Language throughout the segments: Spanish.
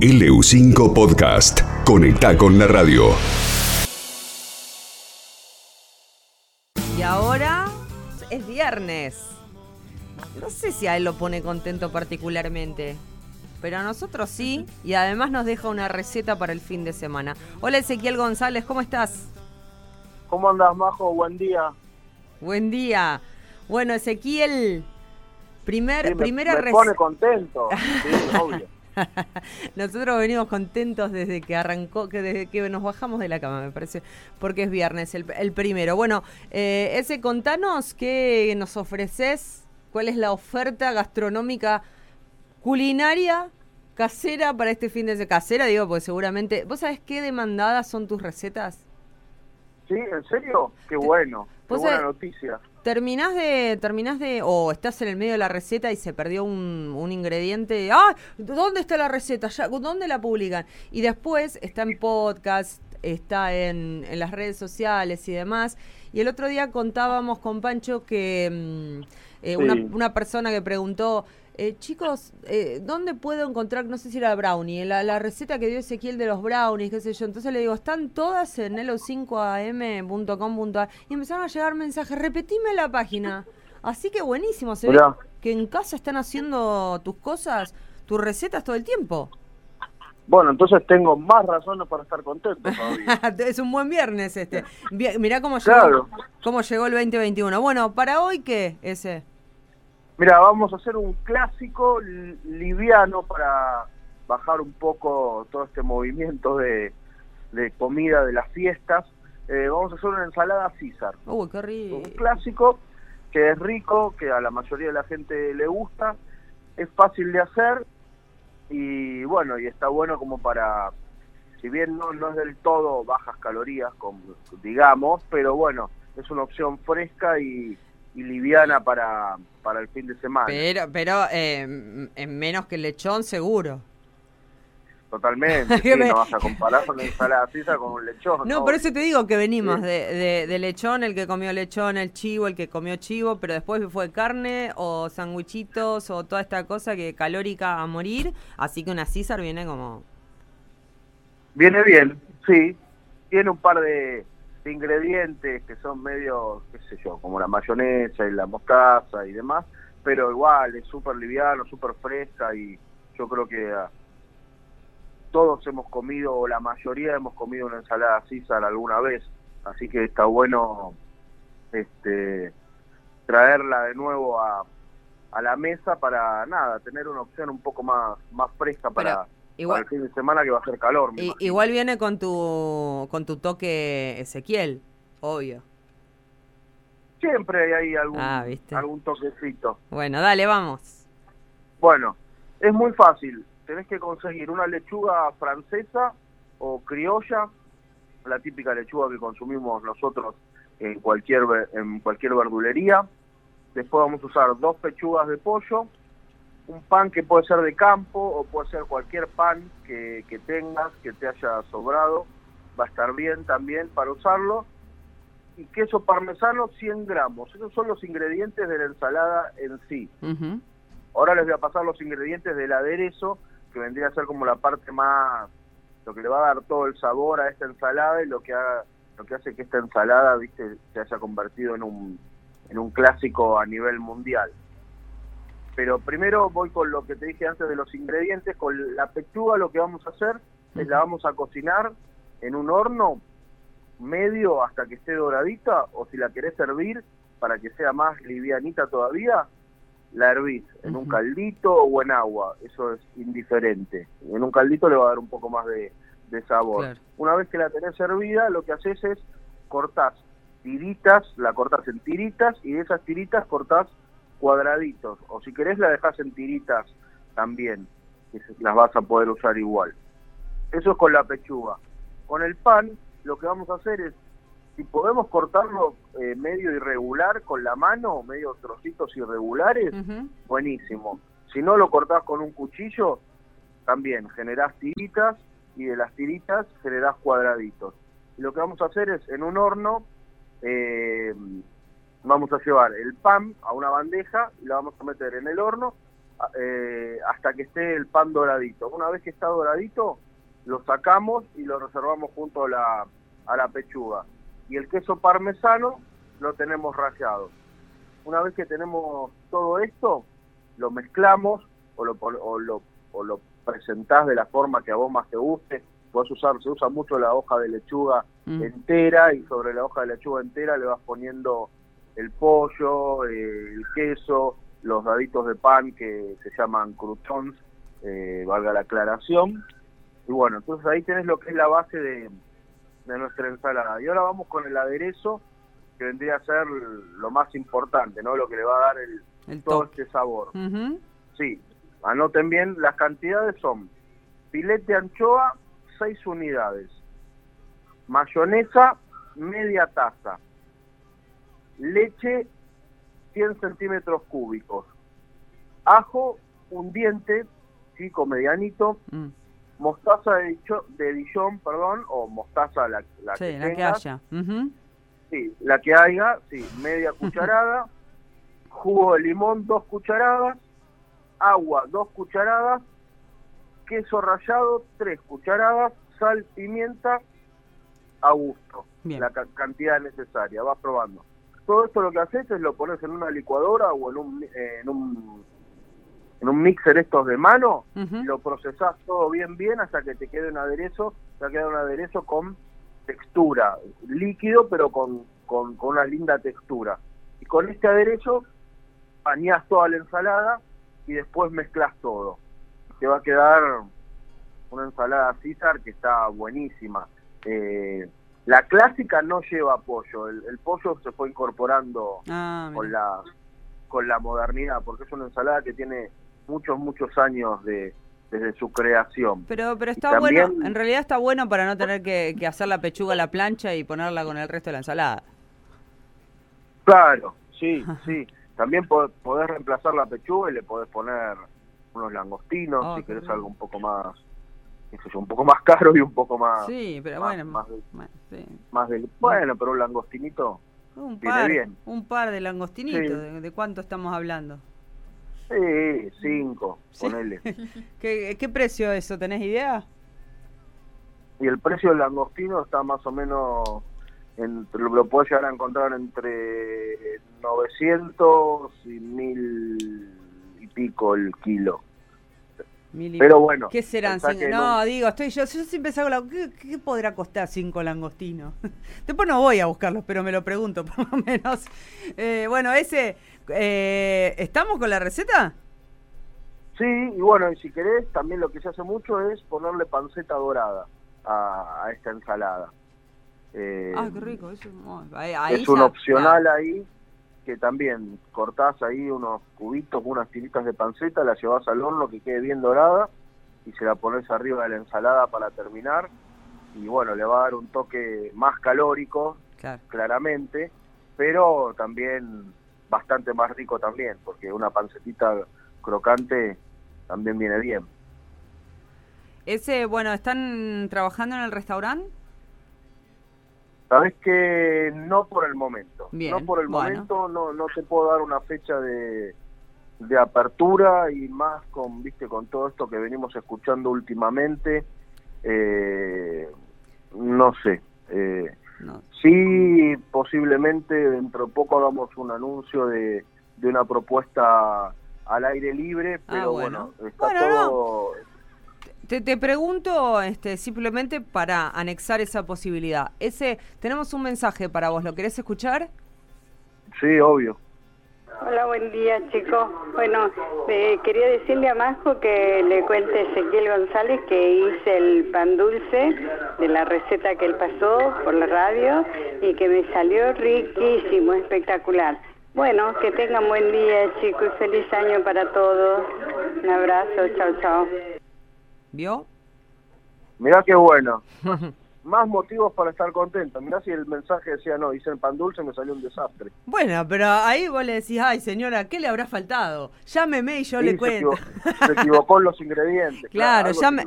LU5 Podcast. Conecta con la radio. Y ahora es viernes. No sé si a él lo pone contento particularmente, pero a nosotros sí, y además nos deja una receta para el fin de semana. Hola Ezequiel González, ¿cómo estás? ¿Cómo andas, Majo? Buen día. Buen día. Bueno, Ezequiel, primer, Sí, me, primera me rec- pone contento. Sí, obvio. Nosotros venimos contentos desde que arrancó, que desde que nos bajamos de la cama, me parece, porque es viernes, el, el primero. Bueno, eh, ese, contanos qué nos ofreces, cuál es la oferta gastronómica culinaria casera para este fin de semana. Casera, digo, porque seguramente. ¿Vos sabés qué demandadas son tus recetas? ¿Sí? ¿En serio? Qué bueno. Qué buena sabés- noticia. Terminás de, terminás de, o estás en el medio de la receta y se perdió un, un ingrediente. ¡Ah! ¿Dónde está la receta? Ya, ¿Dónde la publican? Y después está en podcast, está en, en las redes sociales y demás. Y el otro día contábamos con Pancho que mm, eh, una, una persona que preguntó, eh, chicos, eh, ¿dónde puedo encontrar, no sé si era brownie, la, la receta que dio Ezequiel de los brownies, qué sé yo? Entonces le digo, están todas en elo5am.com.ar y empezaron a llegar mensajes, repetime la página. Así que buenísimo, se ve que en casa están haciendo tus cosas, tus recetas todo el tiempo. Bueno, entonces tengo más razones para estar contento es un buen viernes este. Mirá cómo llegó, Claro. cómo llegó el 2021. Bueno, para hoy, ¿qué? Ese. Mira, vamos a hacer un clásico li- liviano para bajar un poco todo este movimiento de, de comida de las fiestas. Eh, vamos a hacer una ensalada César. Uy, qué un rico. clásico que es rico, que a la mayoría de la gente le gusta, es fácil de hacer y bueno, y está bueno como para, si bien no, no es del todo bajas calorías, como, digamos, pero bueno, es una opción fresca y, y liviana para, para el fin de semana. Pero, pero eh, en menos que el lechón, seguro. Totalmente, sí, no vas a comparar una ensalada César con un lechón. No, por eso te digo que venimos Sí. de, de- de lechón, el que comió lechón, el chivo, el que comió chivo, pero después fue carne o sandwichitos o toda esta cosa que calórica a morir. Así que una César viene como... Viene bien, sí. Tiene un par de ingredientes que son medio, qué sé yo, como la mayonesa y la mostaza y demás, pero igual es súper liviano, súper fresca y yo creo que ah, todos hemos comido, o la mayoría hemos comido una ensalada César alguna vez, así que está bueno este traerla de nuevo a, a la mesa para nada, tener una opción un poco más, más fresca para, igual- para el fin de semana que va a ser calor. me igual viene con tu, con tu toque Ezequiel, obvio. Siempre hay algún, Ah, algún toquecito. Bueno, dale, vamos. Bueno, es muy fácil. Tenés que conseguir una lechuga francesa o criolla, la típica lechuga que consumimos nosotros en cualquier en cualquier verdulería. Después vamos a usar dos pechugas de pollo, un pan que puede ser de campo o puede ser cualquier pan que, que tengas, que te haya sobrado. Va a estar bien también para usarlo. Y queso parmesano 100 gramos. Esos son los ingredientes de la ensalada en sí. Ahora les voy a pasar los ingredientes del aderezo, que vendría a ser como la parte más, lo que le va a dar todo el sabor a esta ensalada y lo que, ha- lo que hace que esta ensalada, viste, se haya convertido en un, en un clásico a nivel mundial. Pero primero voy con lo que te dije antes de los ingredientes, con la pechuga lo que vamos a hacer es la vamos a cocinar en un horno medio hasta que esté doradita o si la querés servir para que sea más livianita todavía, la hervís en un caldito o en agua, eso es indiferente. En un caldito le va a dar un poco más de, de sabor. Claro. Una vez que la tenés servida, lo que haces es cortás tiritas, la cortás en tiritas y de esas tiritas cortás cuadraditos. O si querés la dejás en tiritas también, que las vas a poder usar igual. Eso es con la pechuga. Con el pan, lo que vamos a hacer es, si podemos cortarlo eh, medio irregular con la mano, medio trocitos irregulares, buenísimo. Si no lo cortás con un cuchillo, también generás tiritas y de las tiritas generás cuadraditos. Y lo que vamos a hacer es en un horno, eh, vamos a llevar el pan a una bandeja y la vamos a meter en el horno eh, hasta que esté el pan doradito. Una vez que está doradito, lo sacamos y lo reservamos junto a la, a la pechuga. Y el queso parmesano lo tenemos rallado. Una vez que tenemos todo esto, lo mezclamos o lo, o lo, o lo presentás de la forma que a vos más te guste. Puedes usar, se usa mucho la hoja de lechuga Mm. entera y sobre la hoja de lechuga entera le vas poniendo el pollo, eh, el queso, los daditos de pan que se llaman croutons, eh, valga la aclaración. Y bueno, entonces ahí tenés lo que es la base de, de nuestra ensalada. Y ahora vamos con el aderezo, que vendría a ser lo más importante, ¿no? Lo que le va a dar el, El todo este sabor. Sí, anoten bien, las cantidades son filete de anchoa, 6 unidades, mayonesa, media taza, leche, 100 centímetros cúbicos, ajo, un diente, chico, medianito, Mm. mostaza de, de Dijon, perdón, o mostaza la, la Sí, que la que tengas. haya. Sí, la que haya, sí, media cucharada, jugo de limón, dos cucharadas, agua, dos cucharadas, queso rallado, tres cucharadas, sal, pimienta, a gusto, Bien. la ca- cantidad necesaria, vas probando. Todo esto lo que haces es lo pones en una licuadora o en un, en un, en un mixer estos de mano, y lo procesás todo bien bien hasta que te quede un aderezo, te va a quedar un aderezo con textura, líquido pero con, con, con una linda textura. Y con este aderezo bañás toda la ensalada y después mezclas todo. Te va a quedar una ensalada César que está buenísima. Eh, la clásica no lleva pollo, el, el pollo se fue incorporando Ah, con la con la modernidad porque es una ensalada que tiene muchos muchos años de desde su creación. Pero, pero está también- bueno, en realidad está bueno para no tener que, que hacer la pechuga a la plancha y ponerla con el resto de la ensalada. claro sí sí. También po- podés reemplazar la pechuga y le podés poner unos langostinos Oh, si querés algo un poco más un poco más caro y un poco más Sí, pero más- bueno, más, bueno, sí. más del bueno pero un langostinito un par, bien. un par de langostinitos, Sí. ¿de, de cuánto estamos hablando? sí cinco Sí. ponele ¿Qué, ¿Qué precio eso? ¿Tenés idea? y el precio del langostino está más o menos entre, lo puedes llegar a encontrar entre 900 y 1000 y pico el kilo pero bueno ¿Qué serán? Cinco- No, digo, estoy yo, yo siempre saco la... ¿qué, qué podrá costar cinco langostinos? Después no voy a buscarlos, pero me lo pregunto por lo menos. Eh, bueno, ese... eh, ¿Estamos con la receta? sí y bueno y si querés también lo que se hace mucho es ponerle panceta dorada a, a esta ensalada Eh, Ah, qué rico. Eso, ahí- ahí es un ya- opcional ahí que también cortás ahí unos cubitos, unas tiritas de panceta, la llevas al horno que quede bien dorada y se la pones arriba de la ensalada para terminar y bueno, le va a dar un toque más calórico, Claro. claramente, pero también bastante más rico también, porque una pancetita crocante también viene bien. Ese, bueno, ¿están trabajando en el restaurante? Sabes que no por el momento. Bien, no por el bueno. momento, no, no te puedo dar una fecha de, de apertura y más con, viste, con todo esto que venimos escuchando últimamente. eh, no sé. Eh, No. sí, posiblemente dentro de poco hagamos un anuncio de, de una propuesta al aire libre, pero Ah, bueno. bueno, está Bueno, no. Te, te pregunto este, simplemente para anexar esa posibilidad. Ese, tenemos un mensaje para vos, ¿lo querés escuchar? Sí, obvio. Hola, buen día chicos. Bueno, eh, quería decirle a Masco que le cuente a Ezequiel González que hice el pan dulce de la receta que él pasó por la radio y que me salió riquísimo, espectacular. Bueno, que tengan buen día chicos y feliz año para todos. Un abrazo, chao, chao. ¿Vio? Mirá qué bueno. Más motivos para estar contento. Mirá si el mensaje decía, no, hice el pan dulce, me salió un desastre. Bueno, pero ahí vos le decís, ay señora, ¿qué le habrá faltado? Llámeme y yo Sí, le se cuento. Se equivocó en los ingredientes. Claro, se llame,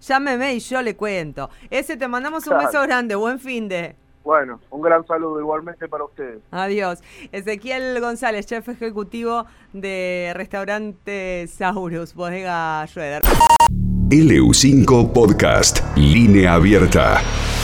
llámeme y yo le cuento. Ese te mandamos un Claro. beso grande, buen fin de. Bueno, un gran saludo igualmente para ustedes. Adiós. Ezequiel González, chef ejecutivo de restaurante Saurus, bodega Schroeder. LU5 Podcast, línea abierta.